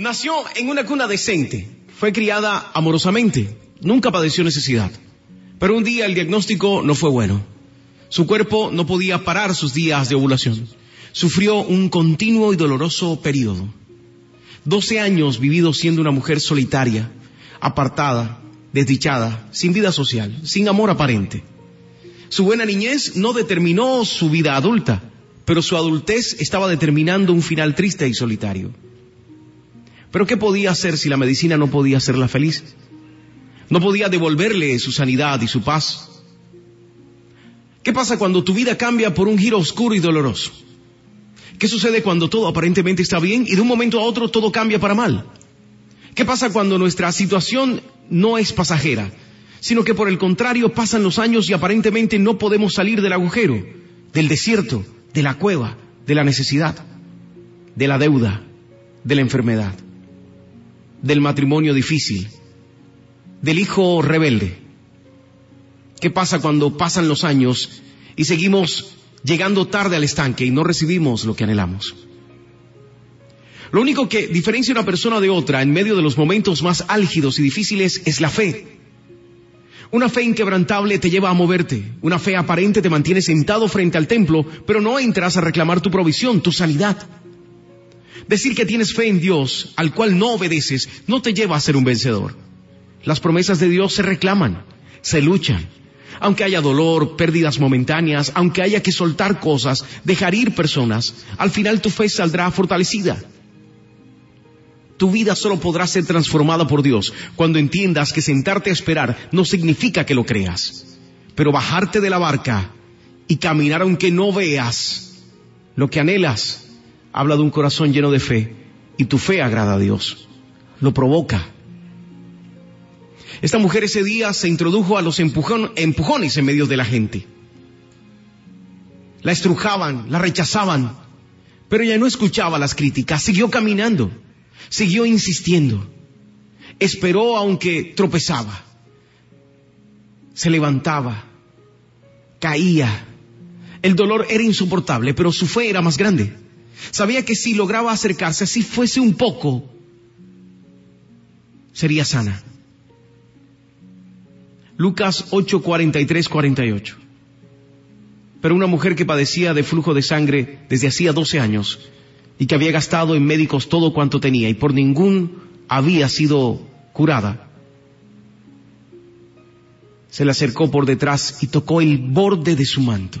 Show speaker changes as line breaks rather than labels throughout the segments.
Nació en una cuna decente, fue criada amorosamente, nunca padeció necesidad. Pero un día el diagnóstico no fue bueno. Su cuerpo no podía parar sus días de ovulación. Sufrió un continuo y doloroso periodo. Doce años vivido siendo una mujer solitaria, apartada, desdichada, sin vida social, sin amor aparente. Su buena niñez no determinó su vida adulta, pero su adultez estaba determinando un final triste y solitario. Pero ¿qué podía hacer si la medicina no podía hacerla feliz? No podía devolverle su sanidad y su paz. ¿Qué pasa cuando tu vida cambia por un giro oscuro y doloroso? ¿Qué sucede cuando todo aparentemente está bien y de un momento a otro todo cambia para mal? ¿Qué pasa cuando nuestra situación no es pasajera, sino que por el contrario pasan los años y aparentemente no podemos salir del agujero, del desierto, de la cueva, de la necesidad, de la deuda, de la enfermedad, del matrimonio difícil, del hijo rebelde? ¿Qué pasa cuando pasan los años y seguimos llegando tarde al estanque y no recibimos lo que anhelamos? Lo único que diferencia una persona de otra en medio de los momentos más álgidos y difíciles es la fe. Una fe inquebrantable te lleva a moverte. Una fe aparente te mantiene sentado frente al templo, pero no entras a reclamar tu provisión, tu sanidad. Decir que tienes fe en Dios, al cual no obedeces, no te lleva a ser un vencedor. Las promesas de Dios se reclaman, se luchan. Aunque haya dolor, pérdidas momentáneas, aunque haya que soltar cosas, dejar ir personas, al final tu fe saldrá fortalecida. Tu vida solo podrá ser transformada por Dios cuando entiendas que sentarte a esperar no significa que lo creas, pero bajarte de la barca y caminar aunque no veas lo que anhelas, habla de un corazón lleno de fe y tu fe agrada a Dios, lo provoca. Esta mujer ese día se introdujo a los empujones en medio de la gente. La estrujaban, la rechazaban, pero ella no escuchaba las críticas, siguió caminando. Siguió insistiendo. Esperó aunque tropezaba. Se levantaba. Caía. El dolor era insoportable, pero su fe era más grande. Sabía que si lograba acercarse, si fuese un poco, sería sana. Lucas 8, 43, 48. Pero una mujer que padecía de flujo de sangre desde hacía 12 años y que había gastado en médicos todo cuanto tenía y por ningún había sido curada. Se le acercó por detrás y tocó el borde de su manto.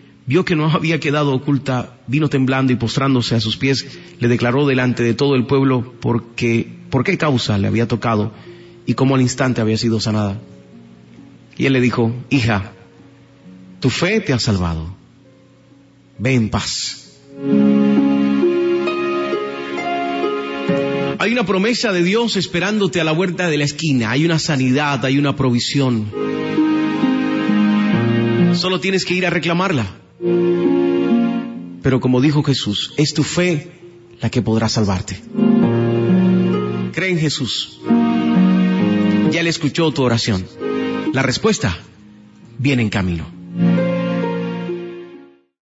vio que no había quedado oculta, vino temblando y postrándose a sus pies, le declaró delante de todo el pueblo porque, por qué causa le había tocado y cómo al instante había sido sanada. Y él le dijo, hija, tu fe te ha salvado. Ve en paz. Hay una promesa de Dios esperándote a la vuelta de la esquina. Hay una sanidad, hay una provisión. Solo tienes que ir a reclamarla. Pero como dijo Jesús, es tu fe la que podrá salvarte. Cree en Jesús. Ya le escuchó tu oración. La respuesta viene en camino.